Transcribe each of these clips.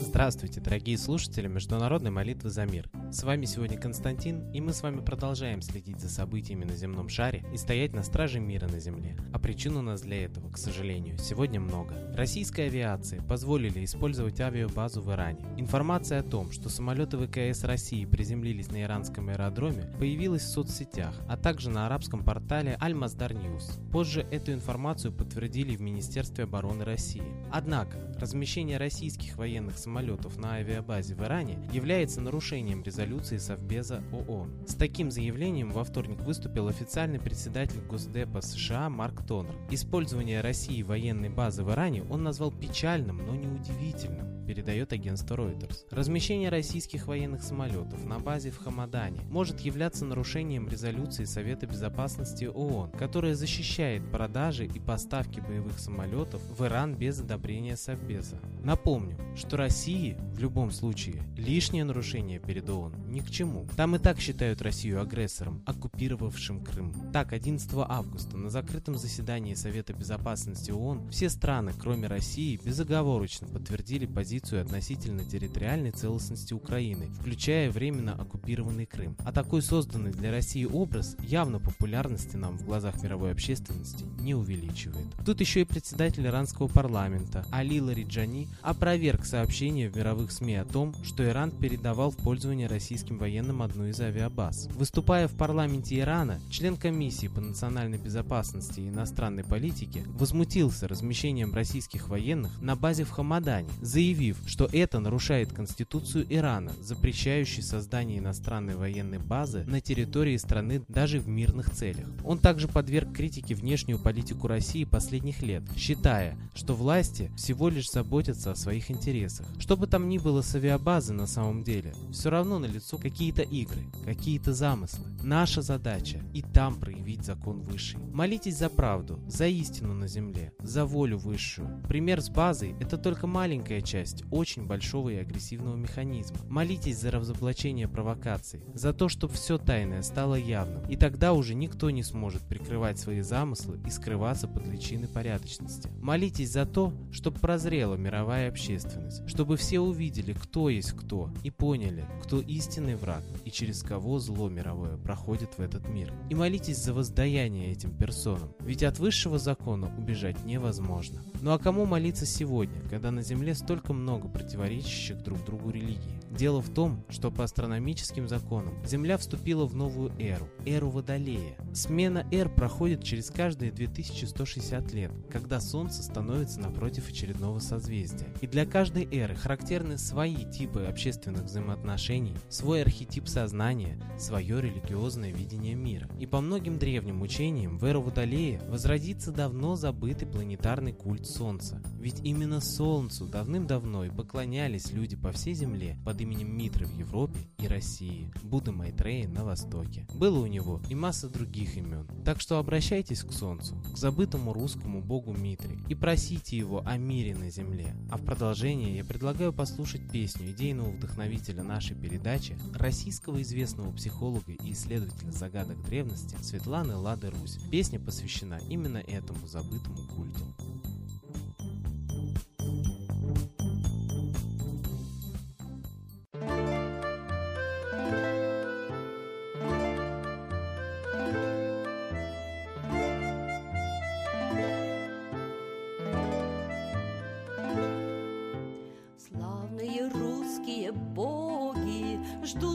Здравствуйте, дорогие слушатели Международной молитвы за мир. С вами сегодня Константин, и мы с вами продолжаем следить за событиями на земном шаре и стоять на страже мира на земле. А причин у нас для этого, к сожалению, сегодня много. Российской авиации позволили использовать авиабазу в Иране. Информация о том, что самолеты ВКС России приземлились на иранском аэродроме, появилась в соцсетях, а также на арабском портале Al-Masdar News. Позже эту информацию подтвердили в Министерстве обороны России. Однако, размещение российских военных самолетов на авиабазе в Иране является нарушением резолюции резолюции Совбеза ООН. С таким заявлением во вторник выступил официальный председатель Госдепа США Марк Тонер. Использование России военной базы в Иране он назвал печальным, но не удивительным передает агентство Reuters. Размещение российских военных самолетов на базе в Хамадане может являться нарушением резолюции Совета Безопасности ООН, которая защищает продажи и поставки боевых самолетов в Иран без одобрения Совбеза. Напомню, что России в любом случае лишнее нарушение перед ООН ни к чему. Там и так считают Россию агрессором, оккупировавшим Крым. Так, 11 августа на закрытом заседании Совета Безопасности ООН все страны, кроме России, безоговорочно подтвердили позицию позицию относительно территориальной целостности Украины, включая временно оккупированный Крым. А такой созданный для России образ явно популярности нам в глазах мировой общественности не увеличивает. Тут еще и председатель иранского парламента Али Лариджани опроверг сообщение в мировых СМИ о том, что Иран передавал в пользование российским военным одну из авиабаз. Выступая в парламенте Ирана, член комиссии по национальной безопасности и иностранной политике возмутился размещением российских военных на базе в Хамадане, заявив, заявив, что это нарушает Конституцию Ирана, запрещающую создание иностранной военной базы на территории страны даже в мирных целях. Он также подверг критике внешнюю политику России последних лет, считая, что власти всего лишь заботятся о своих интересах. Что бы там ни было с авиабазой на самом деле, все равно налицо какие-то игры, какие-то замыслы. Наша задача и там проявить закон высший. Молитесь за правду, за истину на земле, за волю высшую. Пример с базой – это только маленькая часть часть очень большого и агрессивного механизма. Молитесь за разоблачение провокаций, за то, чтобы все тайное стало явным, и тогда уже никто не сможет прикрывать свои замыслы и скрываться под личиной порядочности. Молитесь за то, чтобы прозрела мировая общественность, чтобы все увидели, кто есть кто, и поняли, кто истинный враг и через кого зло мировое проходит в этот мир. И молитесь за воздаяние этим персонам, ведь от высшего закона убежать невозможно. Ну а кому молиться сегодня, когда на земле столько много противоречащих друг другу религий? Дело в том, что по астрономическим законам Земля вступила в новую эру, эру Водолея. Смена эр проходит через каждые 2160 лет, когда Солнце становится напротив очередного созвездия. И для каждой эры характерны свои типы общественных взаимоотношений, свой архетип сознания, свое религиозное видение мира. И по многим древним учениям в эру Водолея возродится давно забытый планетарный культ Солнца. Ведь именно Солнцу давным-давно и поклонялись люди по всей Земле под именем Митры в Европе и России, Будда Майтрея на Востоке. Было у него и масса других имен. Так что обращайтесь к Солнцу, к забытому русскому богу Митре, и просите его о мире на земле. А в продолжение я предлагаю послушать песню идейного вдохновителя нашей передачи, российского известного психолога и исследователя загадок древности Светланы Лады Русь. Песня посвящена именно этому забытому культу.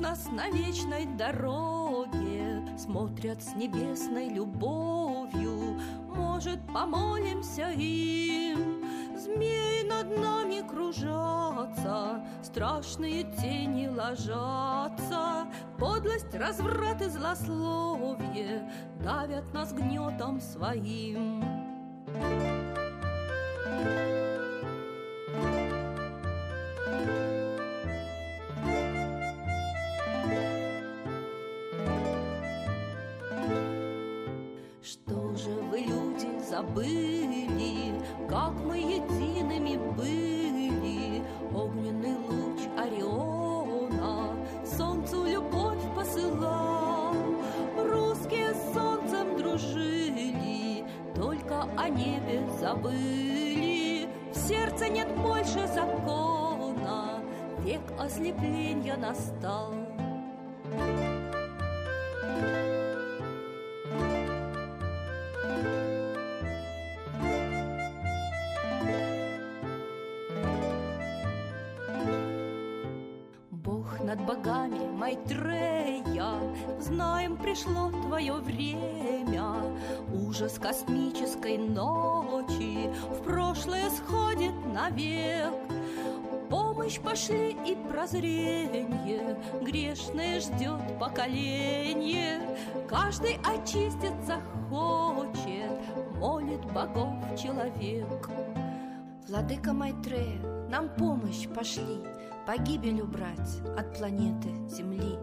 Нас на вечной дороге, Смотрят с небесной любовью, Может, помолимся им. Змеи над нами кружатся, Страшные тени ложатся, Подлость, разврат и злословие Давят нас гнетом своим. забыли, как мы едиными были. Огненный луч Ориона солнцу любовь посылал. Русские с солнцем дружили, только о небе забыли. В сердце нет больше закона, век ослепления настал. thank you над богами, Майтрея, Знаем, пришло твое время. Ужас космической ночи В прошлое сходит навек. Помощь пошли и прозрение, Грешное ждет поколение. Каждый очиститься хочет, Молит богов человек. Владыка Майтрея, нам помощь пошли, Погибель убрать от планеты Земли.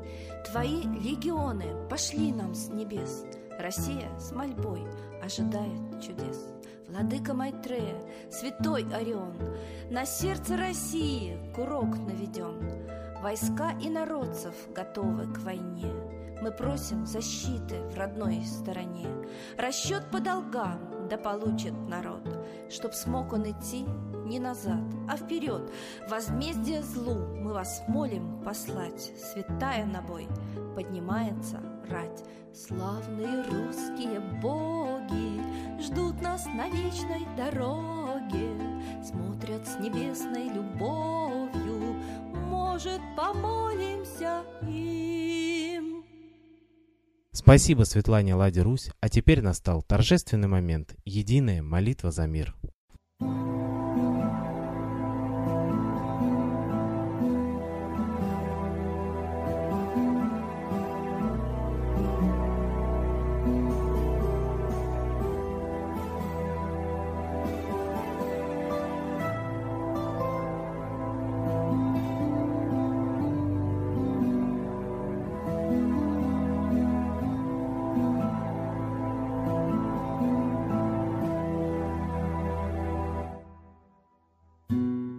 Твои легионы пошли нам с небес, Россия с мольбой ожидает чудес. Владыка Майтрея, святой Орион, На сердце России курок наведен. Войска и народцев готовы к войне. Мы просим защиты в родной стороне. Расчет по долгам да получит народ, Чтоб смог он идти не назад, а вперед. Возмездие злу мы вас молим послать. Святая на бой поднимается рать. Славные русские боги ждут нас на вечной дороге, Смотрят с небесной любовью, может, помолимся им. Спасибо Светлане Ладе Русь, а теперь настал торжественный момент – единая молитва за мир.